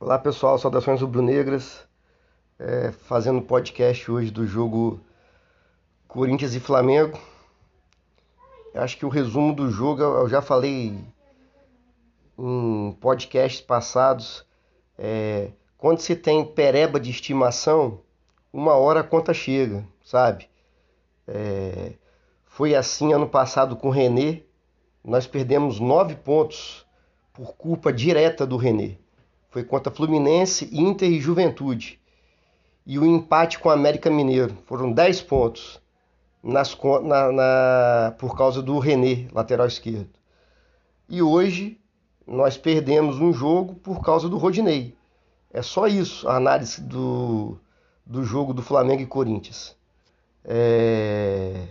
Olá pessoal, saudações rubro-negras. É, fazendo podcast hoje do jogo Corinthians e Flamengo. Acho que o resumo do jogo eu já falei em podcasts passados. É, quando se tem pereba de estimação, uma hora a conta chega, sabe? É, foi assim ano passado com o René. Nós perdemos nove pontos por culpa direta do René. Foi contra Fluminense, Inter e Juventude. E o empate com América Mineiro. Foram dez pontos nas, na, na, por causa do René, lateral esquerdo. E hoje nós perdemos um jogo por causa do Rodinei. É só isso a análise do, do jogo do Flamengo e Corinthians. É...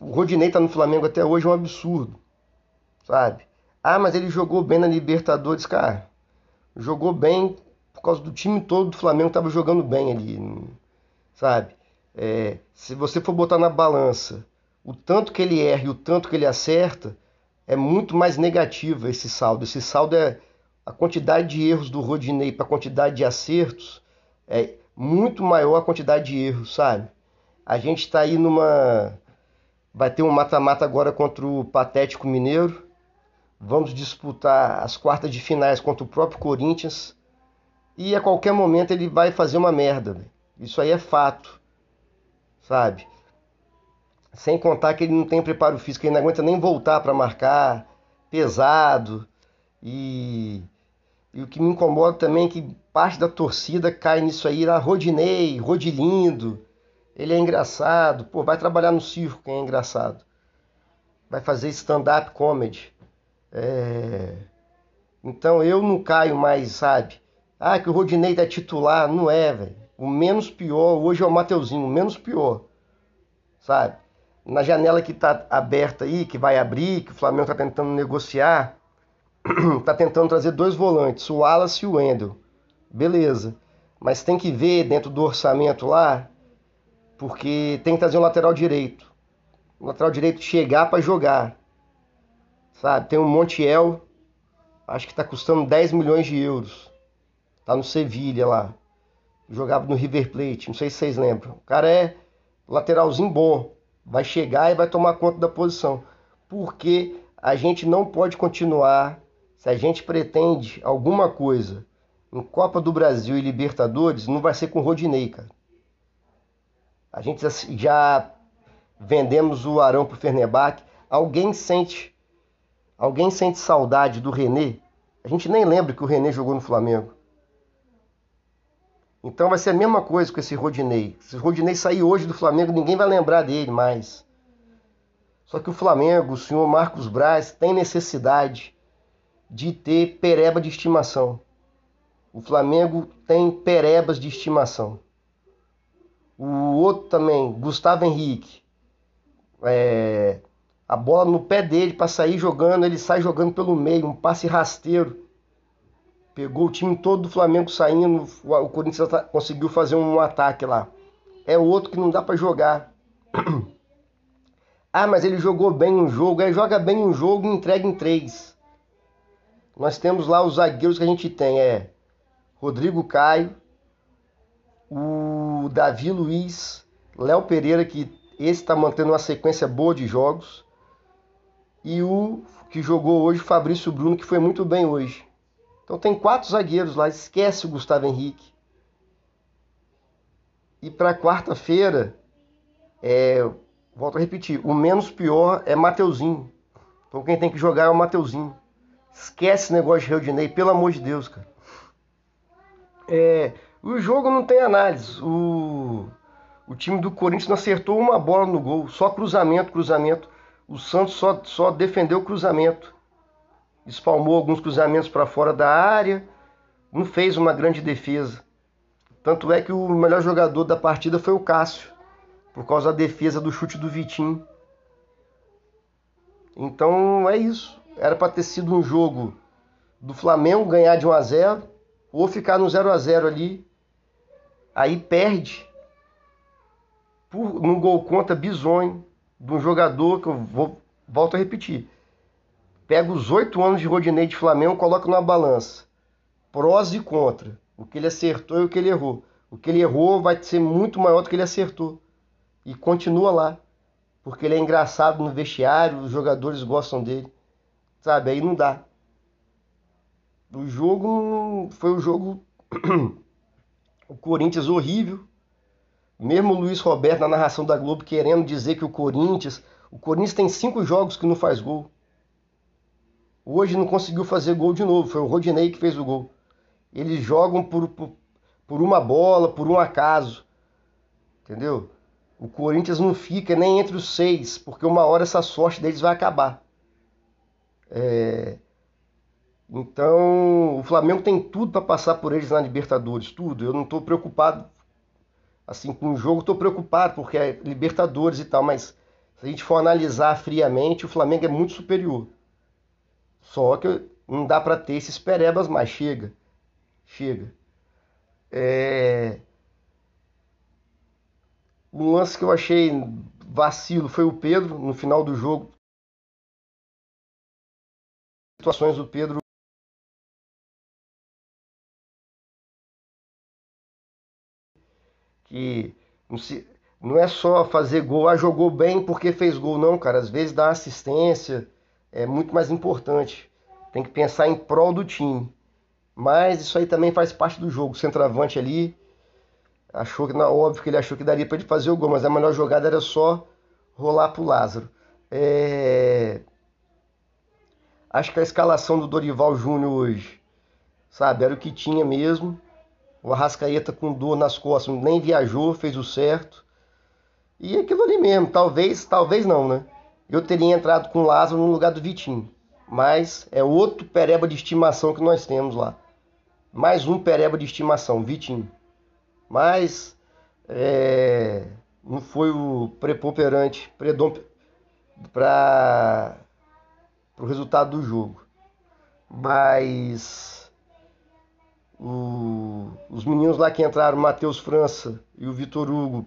O Rodinei tá no Flamengo até hoje é um absurdo, sabe? Ah, mas ele jogou bem na Libertadores, cara. Jogou bem por causa do time todo do Flamengo tava jogando bem ali, sabe? É, se você for botar na balança o tanto que ele erra e o tanto que ele acerta, é muito mais negativo esse saldo. Esse saldo é a quantidade de erros do Rodinei para a quantidade de acertos é muito maior a quantidade de erros, sabe? A gente está aí numa Vai ter um mata-mata agora contra o Patético Mineiro. Vamos disputar as quartas de finais contra o próprio Corinthians. E a qualquer momento ele vai fazer uma merda. Isso aí é fato. Sabe? Sem contar que ele não tem preparo físico, ele não aguenta nem voltar para marcar. Pesado. E... e o que me incomoda também é que parte da torcida cai nisso aí, lá, Rodinei, Rodilindo ele é engraçado. Pô, vai trabalhar no circo, quem é engraçado. Vai fazer stand-up comedy. É... Então eu não caio mais, sabe? Ah, que o Rodinei tá titular. Não é, velho. O menos pior hoje é o Mateuzinho, o menos pior. Sabe? Na janela que tá aberta aí, que vai abrir, que o Flamengo tá tentando negociar, tá tentando trazer dois volantes, o Wallace e o Wendel. Beleza. Mas tem que ver dentro do orçamento lá porque tem que trazer um lateral direito. O lateral direito chegar para jogar. Sabe? Tem o Montiel, acho que está custando 10 milhões de euros. Tá no Sevilha lá. Jogava no River Plate, não sei se vocês lembram. O cara é lateralzinho bom. Vai chegar e vai tomar conta da posição. Porque a gente não pode continuar, se a gente pretende alguma coisa em Copa do Brasil e Libertadores, não vai ser com o Rodinei, cara. A gente já vendemos o Arão para o Fernebach. Alguém sente, alguém sente saudade do René? A gente nem lembra que o René jogou no Flamengo. Então vai ser a mesma coisa com esse Rodinei. Se o Rodinei sair hoje do Flamengo, ninguém vai lembrar dele mais. Só que o Flamengo, o senhor Marcos Braz, tem necessidade de ter pereba de estimação. O Flamengo tem perebas de estimação. O outro também, Gustavo Henrique. É, a bola no pé dele para sair jogando, ele sai jogando pelo meio, um passe rasteiro. Pegou o time todo do Flamengo saindo, o Corinthians conseguiu fazer um ataque lá. É outro que não dá para jogar. ah, mas ele jogou bem um jogo. Ele joga bem um jogo e entrega em três. Nós temos lá os zagueiros que a gente tem, é Rodrigo Caio, o Davi Luiz, Léo Pereira, que esse está mantendo uma sequência boa de jogos, e o que jogou hoje, Fabrício Bruno, que foi muito bem hoje. Então tem quatro zagueiros lá, esquece o Gustavo Henrique. E para quarta-feira, é, volto a repetir, o menos pior é Mateuzinho. Então quem tem que jogar é o Mateuzinho. Esquece esse negócio de Reudinei, pelo amor de Deus, cara. É, o jogo não tem análise. O, o time do Corinthians não acertou uma bola no gol, só cruzamento, cruzamento. O Santos só, só defendeu o cruzamento. Espalmou alguns cruzamentos para fora da área, não fez uma grande defesa. Tanto é que o melhor jogador da partida foi o Cássio, por causa da defesa do chute do Vitinho. Então é isso. Era para ter sido um jogo do Flamengo ganhar de 1 a 0 ou ficar no 0 a 0 ali aí perde por, num gol contra bizonho um jogador que eu vou, volto a repetir. pega os oito anos de Rodinei de Flamengo, coloca numa balança. Prós e contra. O que ele acertou e o que ele errou. O que ele errou vai ser muito maior do que ele acertou. E continua lá. Porque ele é engraçado no vestiário, os jogadores gostam dele. Sabe? Aí não dá. O jogo foi o jogo. o Corinthians horrível. Mesmo o Luiz Roberto na narração da Globo querendo dizer que o Corinthians. O Corinthians tem cinco jogos que não faz gol. Hoje não conseguiu fazer gol de novo. Foi o Rodinei que fez o gol. Eles jogam por, por, por uma bola, por um acaso. Entendeu? O Corinthians não fica nem entre os seis, porque uma hora essa sorte deles vai acabar. É... Então, o Flamengo tem tudo para passar por eles na Libertadores, tudo. Eu não estou preocupado assim com o jogo, estou preocupado porque é Libertadores e tal, mas se a gente for analisar friamente, o Flamengo é muito superior. Só que não dá para ter esses perebas mais. Chega. Chega. É... Um lance que eu achei vacilo foi o Pedro no final do jogo. Situações do Pedro que não, se, não é só fazer gol, ah, jogou bem porque fez gol, não, cara. Às vezes dar assistência é muito mais importante. Tem que pensar em prol do time. Mas isso aí também faz parte do jogo. O centroavante ali achou que, óbvio que ele achou que daria para ele fazer o gol, mas a melhor jogada era só rolar pro Lázaro. É... Acho que a escalação do Dorival Júnior hoje, sabe, era o que tinha mesmo. O Arrascaeta com dor nas costas nem viajou, fez o certo. E aquilo ali mesmo, talvez, talvez não, né? Eu teria entrado com o Lázaro no lugar do Vitinho. Mas é outro pereba de estimação que nós temos lá. Mais um pereba de estimação, Vitinho. Mas é, não foi o preponderante para o resultado do jogo. Mas o, os meninos lá que entraram, Matheus França e o Vitor Hugo,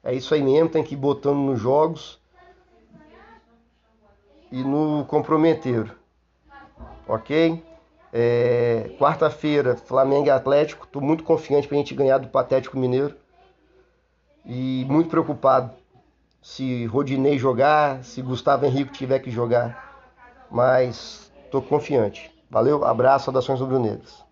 é isso aí mesmo, tem que ir botando nos jogos e no comprometeiro. Ok? É, Quarta-feira, Flamengo e Atlético. Estou muito confiante para a gente ganhar do Patético Mineiro. E muito preocupado se Rodinei jogar, se Gustavo Henrique tiver que jogar. Mas estou confiante. Valeu, abraço, saudações rubro-negras.